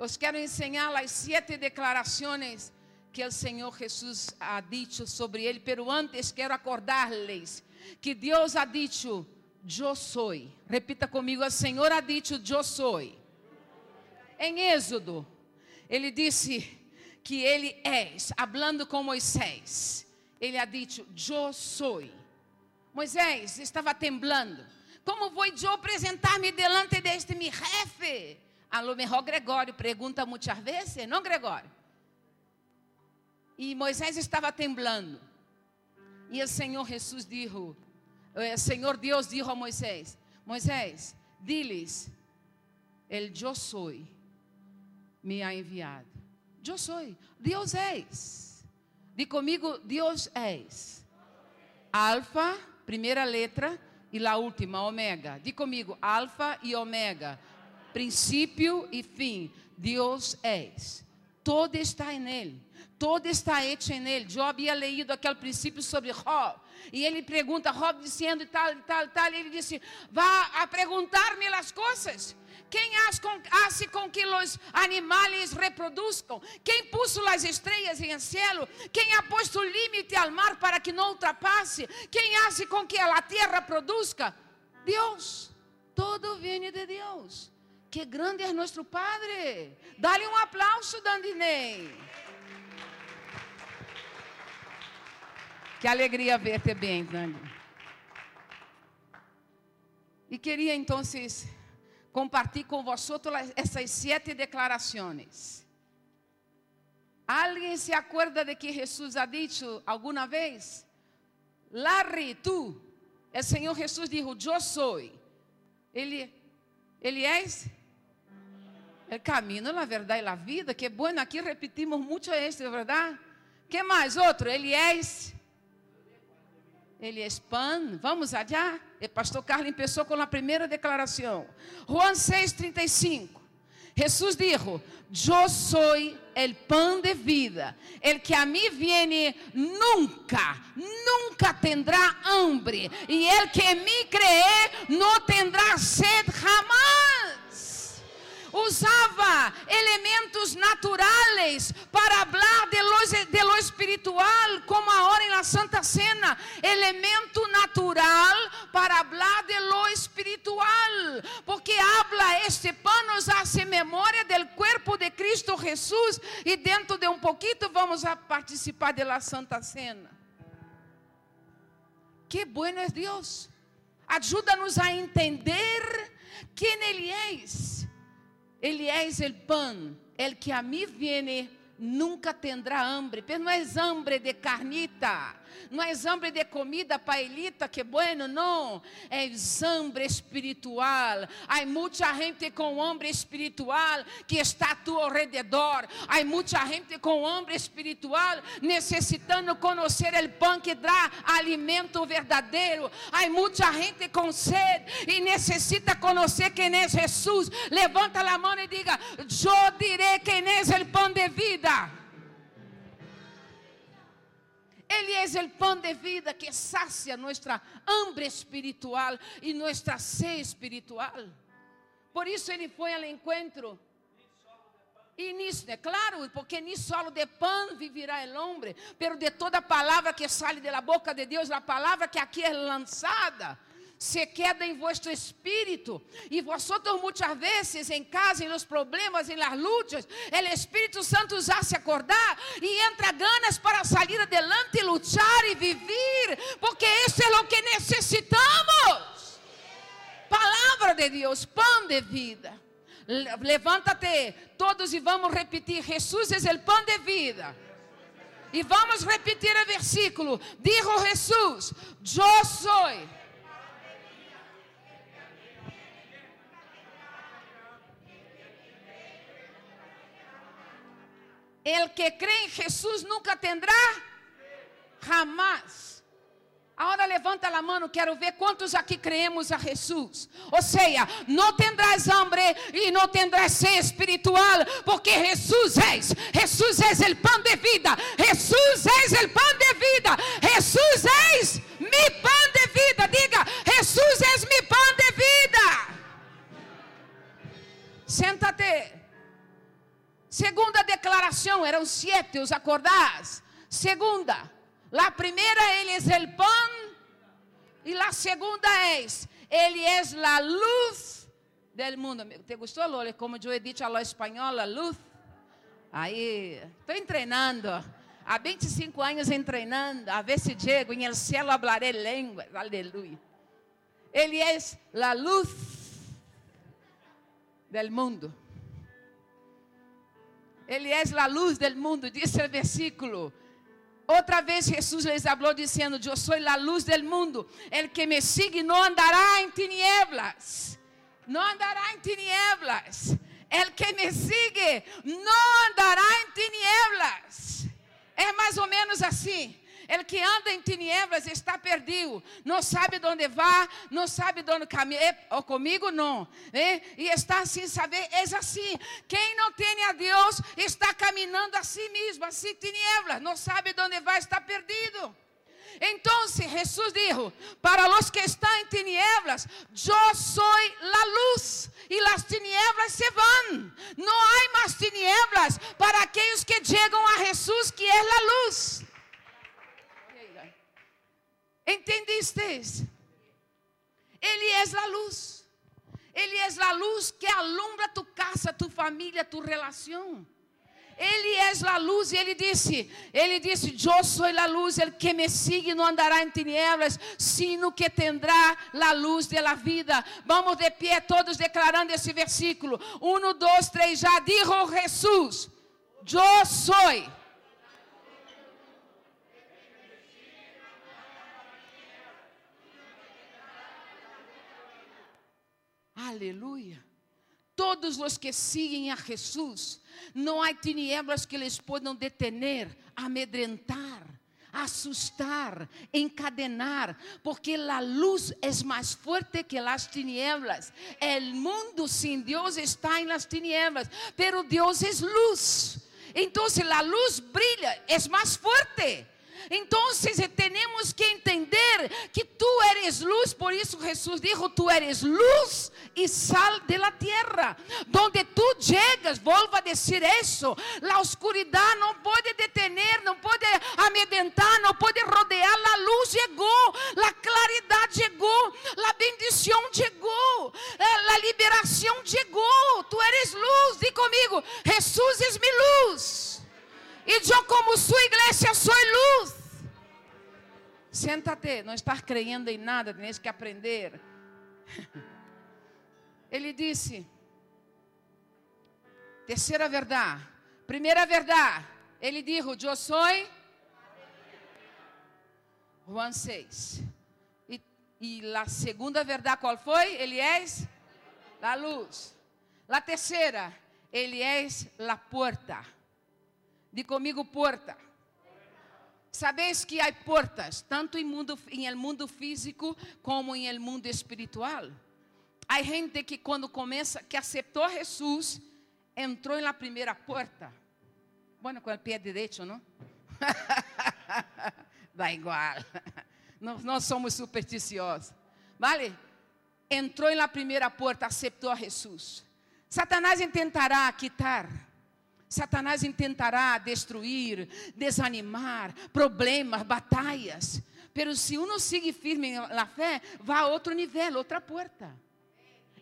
Os quero ensinar as sete declarações que o Senhor Jesus ha dicho sobre ele, pero antes quero acordar-lhes que Deus ha dicho, eu sou. Repita comigo, o Senhor ha dicho, eu sou. Em Êxodo, ele disse que ele é, hablando com Moisés, ele ha dicho, eu sou. Moisés estava temblando. Como vou eu apresentar-me delante deste mi jefe? A lo mejor Gregório pergunta muitas vezes, não Gregório? E Moisés estava temblando. E o Senhor Jesus disse, o Senhor Deus disse a Moisés: Moisés, diles, el eu sou me ha enviado. Eu sou, Deus és. Diz comigo, Deus és. Alfa, primeira letra, e a última, omega. Diz comigo, alfa e omega. Princípio e fim. Deus és. Todo está em Ele todo está hecho él. Eu havia leído aquele princípio sobre Job. E ele pergunta, Job dizendo e tal, e tal, e tal. E ele disse: Vá a perguntar-me as coisas. Quem hace com que os animais reproduzam? Quem puso as estrelas em cielo? Quem ha posto limite ao mar para que não ultrapasse? Quem hace com que a terra produza? Deus. Todo vem de Deus. Que grande é nosso Padre. Dá-lhe um aplauso, Dandinei. Que alegria ver-te bem, Dani. E queria então compartilhar com vocês essas sete declarações. Alguém se acorda de que Jesus ha dicho alguma vez? Larry, tu, o Senhor Jesus disse: Eu sou. Ele, ele é o caminho, a verdade e a vida. Que bueno, aqui repetimos muito é verdade? Que mais outro? Ele é ele é pan. Vamos allá. O pastor Carlos começou com a primeira declaração. Juan 6,35. Jesus dijo: Eu sou o pão de vida. El que a mim viene nunca, nunca tendrá hambre. E el que em mim cree não tendrá sed jamás usava elementos naturais para falar de lo, de lo espiritual, como agora na Santa Cena, elemento natural para falar de lo espiritual, porque habla este pão nos hace memória del cuerpo de Cristo Jesus e dentro de um pouquinho vamos a participar de la Santa Cena. Que bueno é Deus. Ajuda-nos a entender quem Ele é ele é o pão, el que a mim viene nunca tendrá hambre, pero não é hambre de carnita, não é hambre de comida paelita, que bueno, não, é hambre espiritual. Há muita gente com hambre espiritual que está a tu alrededor. Há muita gente com hambre espiritual necessitando conhecer o pão que dá alimento verdadeiro. Há muita gente com sede e necessita conhecer quem é Jesus. Levanta a mão e diga: Eu direi quem é o pão de vida. Ele é o pão de vida que sacia nossa hambre espiritual e nossa sede espiritual. Por isso ele foi ao encontro. E nisso, é claro, porque ni solo de pão vivirá o homem, pero de toda palavra que sai da boca de Deus, a palavra que aqui é lançada se queda em vosso espírito. E vosotros muitas vezes em casa, nos problemas, em las lutas, o Espírito Santo os hace acordar e entra ganas para sair adelante, lutar e viver, porque isso é o que necessitamos. Palavra de Deus, pão de vida. Levanta-te todos e vamos repetir: Jesus é o pão de vida. E vamos repetir o versículo. Dijo Jesus: Eu sou El que crê em Jesus nunca tendrá jamás. Agora levanta a mão, quero ver quantos aqui creemos a Jesus. Ou seja, não tendrás hambre e não tendrás sede espiritual, porque Jesus é, Jesus é o pão de vida, Jesus é o pão pão de vida. Senta-te. declaración, eran siete, ¿os acordás? Segunda, la primera, Él es el pan. Y la segunda es, Él es la luz del mundo. ¿Te gostou, Lola? Como eu dicho a la espanhola, luz. Aí, estou treinando. Há 25 anos treinando. A ver se chego, em el cielo hablaré línguas. Aleluia. Ele é a luz del mundo. Ele é a luz del mundo, diz o versículo. Outra vez Jesus lhes falou dizendo: Eu sou a luz del mundo. El que me sigue não andará em tinieblas. Não andará em tinieblas. El que me sigue não andará em tinieblas. É mais ou menos assim. El que anda em tinieblas está perdido, não sabe onde vai, não sabe onde caminha. Ou comigo não, é? e está sem saber. É assim. Quem não tem a Deus está caminhando a si mesmo, assim tinieblas, não sabe onde vai, está perdido. Então Jesus disse: Para os que estão em tinieblas, eu sou a luz, e as tinieblas se vão. Não há mais tinieblas para aqueles que chegam a Jesus, que é a luz. ¿Entendiste? Ele é a luz. Ele é a luz que alumbra tu casa, tu família, tu relação. Ele é a luz e ele disse, ele disse, eu sou a luz, el que me sigue não andará em tinieblas, sino que tendrá a luz de la vida. Vamos de pé todos declarando esse versículo. Um, dois, três, já dijo Jesus, eu sou Aleluia. Todos os que seguem a Jesus, não há tinieblas que eles possam detener, amedrentar, assustar, encadenar, porque a luz é mais forte que as tinieblas. O mundo sem Deus está em las tinieblas, pero Deus é luz. Então, a luz brilha, é mais forte. Então, temos que entender que tu eres luz, por isso Jesus dijo: Tu eres luz e sal de la tierra. Donde tu chegas, volvo a dizer isso: a oscuridade não pode detener, não pode amedrentar, não pode rodear. A luz chegou, a claridade chegou, a bendição chegou, a liberação chegou. Tu eres luz, diz comigo: Jesus é minha luz. E eu, como sua igreja, sou luz. Senta-te, não estás crendo em nada, tens que aprender. Ele disse: terceira verdade, primeira verdade, ele disse: Eu sou. Juan 6. E, e a segunda verdade qual foi? Ele é a luz. A terceira, ele é a porta. Diga comigo, porta. Sabes que há portas, tanto em mundo, em el mundo físico como em el mundo espiritual. Há gente que quando começa, que aceitou Jesus, entrou na primeira porta. Bueno, com o pé direito, não? Dá igual. Nós, nós somos supersticiosos. Vale? Entrou na primeira porta, aceitou a Jesus. Satanás tentará quitar Satanás intentará destruir, desanimar, problemas, batalhas. Pero se uno sigue firme na fé, vá a outro nível, outra porta.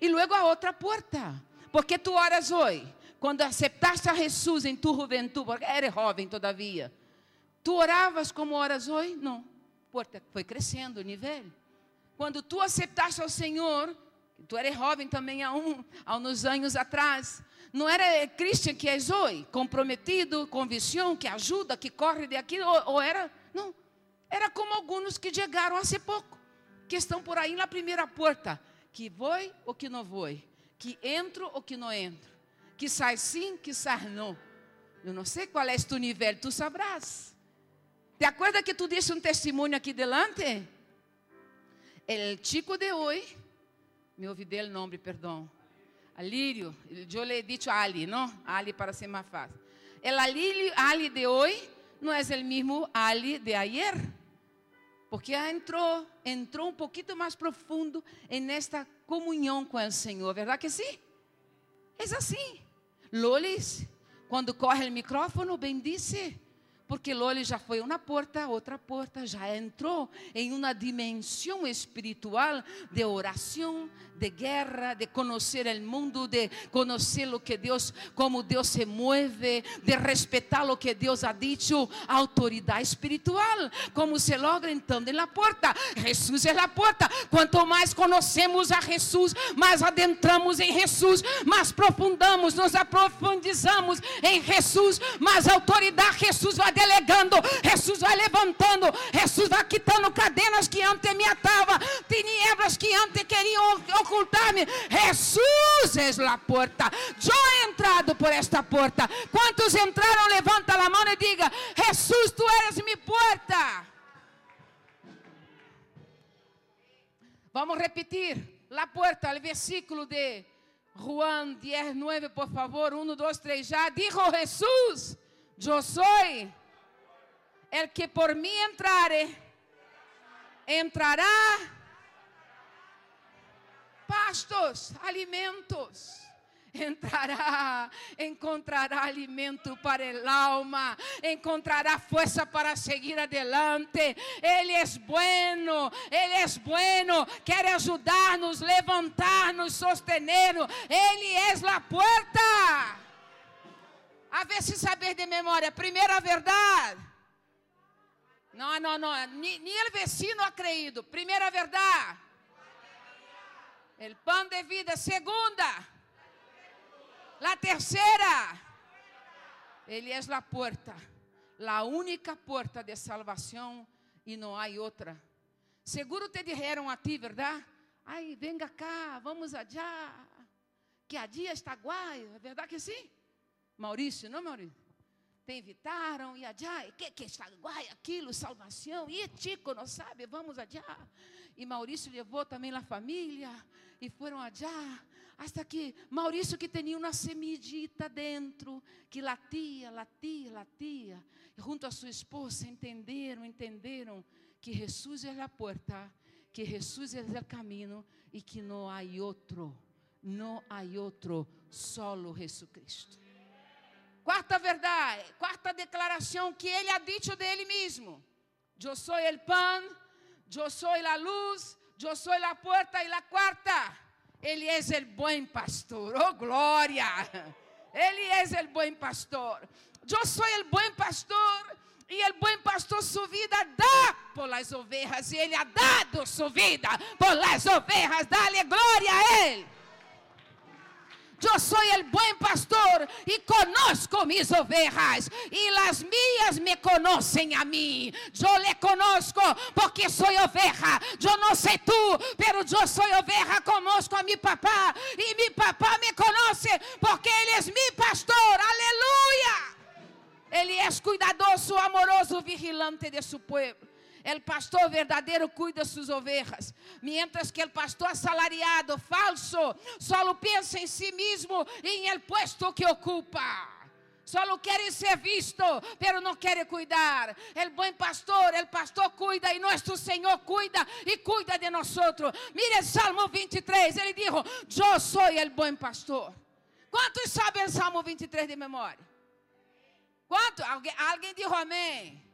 E logo a outra porta. Porque tu oras hoje, quando aceitaste a Jesus em tu juventude, porque eres jovem todavia. Tu oravas como oras hoje? Não. Porta foi crescendo o nível. Quando tu aceitaste ao Senhor, tu eres jovem também há, um, há uns anos atrás, não era Christian que é hoje, comprometido, com visão, que ajuda, que corre de aqui, ou, ou era? Não. Era como alguns que chegaram há pouco, que estão por aí na primeira porta, que vou ou que não vou, que entro ou que não entro, que sai sim, que sai não. Eu não sei qual é tu nível, tu sabrás. Te acorda que tu disse um testemunho aqui delante? El chico de hoje, me ouvi dele nome, perdão. Alírio, eu he dicho Ali, não? Ali para ser mais fácil. El alírio, Ali de hoje não é o mesmo Ali de ayer. Porque entrou, entrou um pouquinho mais profundo em esta comunhão com o Senhor, verdade que sim? É assim. Lolis, Quando corre o micrófono, bendice. Porque Loli já foi uma porta, outra porta, já entrou em uma dimensão espiritual de oração, de guerra, de conhecer o mundo, de conhecer o que Deus, como Deus se mueve, de respeitar o que Deus ha dicho, autoridade espiritual. Como se logra então na porta? Jesus é a porta. Quanto mais conhecemos a Jesus, mais adentramos em Jesus, mais profundamos, nos aprofundizamos em Jesus, mais autoridade Jesus vai delegando, Jesus vai levantando, vai quitando cadenas que antes me atavam, tinieblas que antes queriam ocultar-me. Jesus é a porta. Eu he entrado por esta porta. Quantos entraram? Levanta a mão e diga: Jesus, tu eres minha porta. Vamos repetir. La puerta, o versículo de Juan 10, 9, por favor. 1, 2, 3, já. Dijo Jesus: Eu sou el que por mí entrare, entrará pastos, alimentos. Entrará, encontrará alimento para el alma, encontrará fuerza para seguir adelante. Ele é bueno, Ele é bueno, quer ajudar-nos, levantar-nos, sostener-nos. Ele é a porta. A ver se saber de memória. Primeira verdade. Não, não, não. Ni el vecino ha creído. Primeira verdade. El pan de vida. Segunda. La terceira. Ele é a porta. La única porta de salvação e não há outra. Seguro te dijeron a ti, verdade? Ai, venga cá, vamos allá. Que a dia está guai. É verdade que sim? Maurício, não Maurício? Te invitaram e allá, que, que está guai, aquilo, salvação. E chico, não sabe, vamos allá. E Maurício levou também a família e foram allá. Hasta que Maurício que tinha uma semidita dentro, que latia, latia, latia. E junto a sua esposa entenderam, entenderam que Jesus é a porta, que Jesus é o caminho e que não há outro, não há outro, solo Jesucristo. Quarta verdade, quarta declaração que ele ha dicho dele mesmo. Eu sou o pan, eu sou a luz, eu sou a porta e a quarta. Ele é o bom pastor. Oh glória! Ele é o bom pastor. Eu sou o bom pastor. E o bom pastor sua vida dá por las ovelhas. E ele ha dado sua vida por las ovelhas. Dá-lhe glória a ele. Eu sou o bom pastor e conosco mis ovejas, e as minhas me conhecem a mim. Eu le conosco porque sou oveja. Eu não sei tu, pero eu sou oveja conosco a mi papá, e mi papá me conhece porque ele é mi pastor. Aleluia! Ele é cuidadoso, amoroso, vigilante de seu povo. El pastor verdadeiro cuida suas ovelhas. Mientras que el pastor assalariado, falso, só pensa em si mesmo e em el puesto que ocupa. Só quer ser visto, pero não quer cuidar. El bom pastor, el pastor cuida e nosso Senhor cuida e cuida de nós. Mire Salmo 23, ele disse: Eu sou o bom pastor. Quantos sabem Salmo 23 de memória? Quanto? Alguém, alguém disse amém?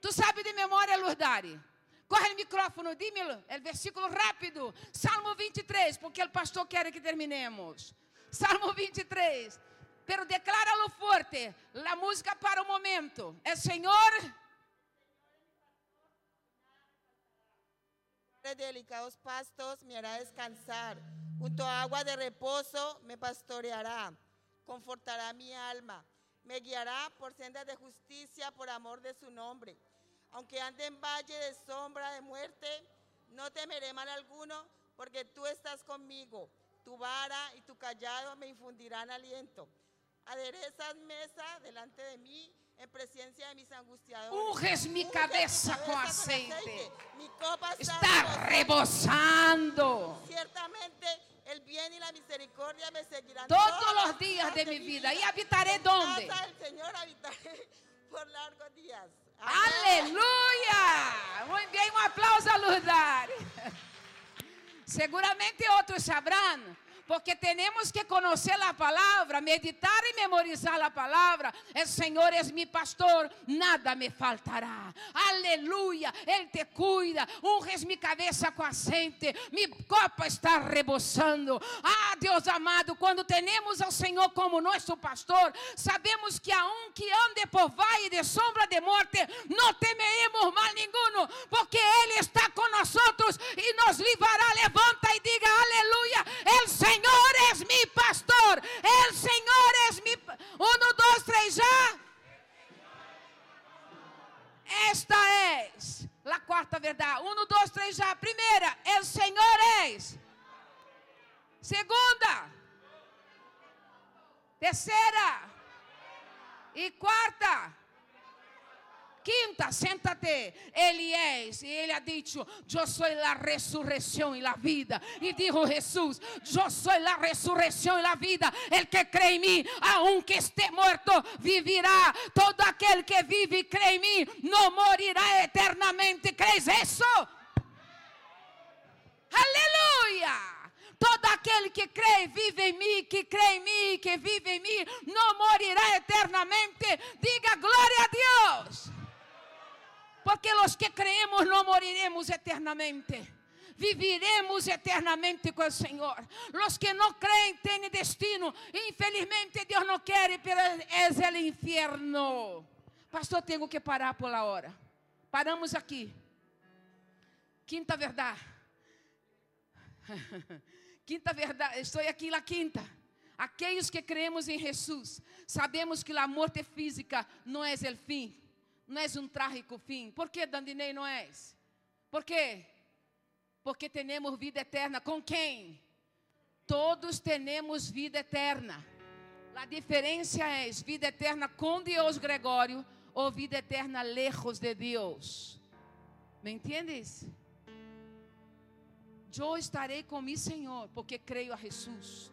Tu sabe de memória, Lourdari? Corre o micrófono, dímelo, é versículo rápido. Salmo 23, porque o pastor quer que terminemos. Salmo 23. Pero decláralo forte. La música para o momento. É Senhor. De delicados pastos me hará descansar. Junto a agua de reposo me pastoreará. Confortará mi alma. Me guiará por sendas de justicia por amor de su nombre. Aunque ande en valle de sombra de muerte, no temeré mal alguno, porque tú estás conmigo. Tu vara y tu callado me infundirán aliento. Aderezas mesa delante de mí en presencia de mis angustiadores. Unges mi Unges cabeza con cabeza aceite. Mi copa Está rebosando. Ciertamente el bien y la misericordia me seguirán Todos los días de mi vida. ¿Y habitaré En dónde? casa del Señor habitaré por largos días. Aleluia! Muito bem, um aplauso a Lourdari. Seguramente outros sabrão, porque temos que conhecer a palavra, meditar memorizar a palavra. O Senhor é meu pastor, nada me faltará. Aleluia, Ele te cuida, unges minha cabeça com aceite, minha copa está rebosando. Ah, Deus amado, quando temos ao Senhor como nosso pastor, sabemos que a um que ande por vale de sombra de morte, não temeremos mal nenhum, porque Ele está conosco e nos livrará. Levanta e diga aleluia. El Senhor é meu pastor. El Senhor é. Um, dois, três, já. Esta é a quarta verdade. Um, dois, três, já. Primeira, el Senhor é. Segunda. Terceira. E quarta. Quinta, senta-te. Ele é, e ele ha dicho: Eu sou a ressurreição e a vida. E dijo Jesus: Eu sou a ressurreição e a vida. El que crê em mim, aunque esté morto, vivirá. Todo aquele que vive e crê em mim, não morirá eternamente. Crees isso? Aleluia! Todo aquele que crê, vive em mim, que crê em mim, que vive em mim, não morirá eternamente. Diga glória. Porque os que creemos não moriremos eternamente. Viviremos eternamente com o Senhor. Os que não creem têm destino. Infelizmente, Deus não quer, pero é o inferno. Pastor, tenho que parar por la hora. Paramos aqui. Quinta verdade. quinta verdade. Estou aqui na quinta. Aqueles que creemos em Jesus, sabemos que a morte física não é o fim não és um trágico fim. Por que, Dandinei, não és? Por quê? Porque temos vida eterna. Com quem? Todos temos vida eterna. A diferença é vida eterna com Deus, Gregório, ou vida eterna lejos de Deus. ¿Me entendes? Eu estarei com mi Senhor, porque creio a Jesus.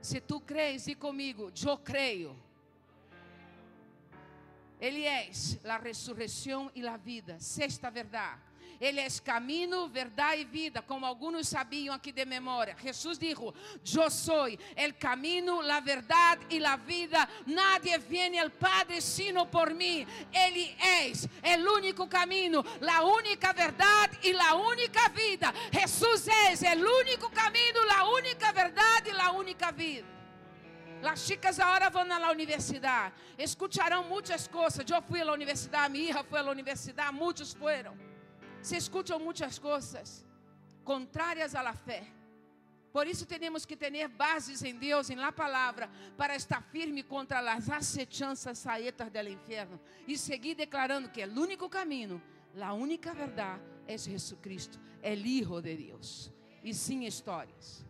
Se tu crees, e comigo, eu creio. Ele é a ressurreição e a vida. Sexta verdade. Ele é caminho, verdade e vida, como alguns sabiam aqui de memória. Jesus disse: Eu sou o caminho, a verdade e a vida. Nadie vem ao Padre sino por mim. Ele é o único caminho, a única verdade e a única vida. Jesus é o único caminho, a única verdade e a única vida. Las chicas agora vão na universidade. Escucharão muitas coisas. Eu fui à universidade, minha hija foi à universidade, muitos foram. Se escutam muitas coisas contrárias à fé. Por isso temos que ter bases em Deus, em la palavra, para estar firme contra as acechanças saetas do inferno e seguir declarando que é o único caminho, a única verdade é Jesus Cristo, é o Hijo de Deus. E sim histórias.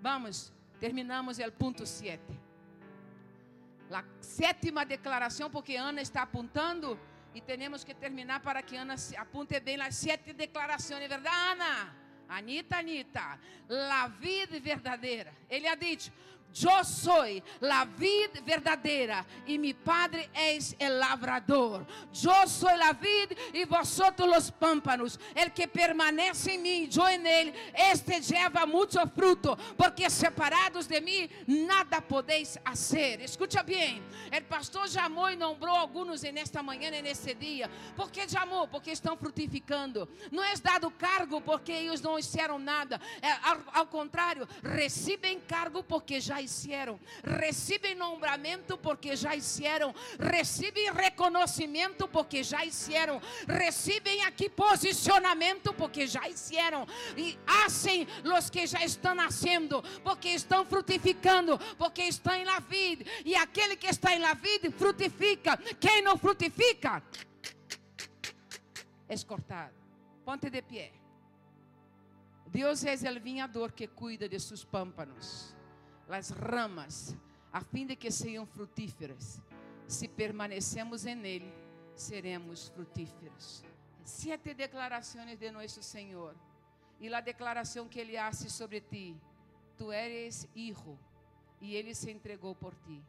Vamos, terminamos o ponto 7. A sétima declaração, porque Ana está apontando e temos que terminar para que Ana apunte bem as sete declarações, verdade, Ana? Anita, Anita, la vida verdadeira. Ele ha dito: Eu sou a vida verdadeira e mi Padre es el lavrador. Eu sou a vida e vosotros os pámpanos. El que permanece em mim, eu en ele, este lleva muito fruto, porque separados de mim nada podeis fazer. Escucha bem, o pastor chamou e nombrou alguns nesta manhã e neste dia. Por que chamou? Porque estão frutificando. Não é dado cargo porque eles não fizeram nada. É, ao, ao contrário, recebem cargo porque já hicieron, recibem nombramento porque já hicieron, recibem reconhecimento porque já hicieron, recibem aqui posicionamento porque já hicieron. E hacen los que já estão nascendo porque estão frutificando, porque estão em la vida e aquele que está em la vida frutifica. Quem não frutifica é cortado. Ponte de pé. Deus é o vinhador que cuida de seus pâmpanos as ramas, a fim de que sejam frutíferas. Se permanecemos em Ele, seremos frutíferos. Sete declarações de nosso Senhor. E a declaração que Ele hace sobre ti: Tu eres hijo, e Ele se entregou por ti.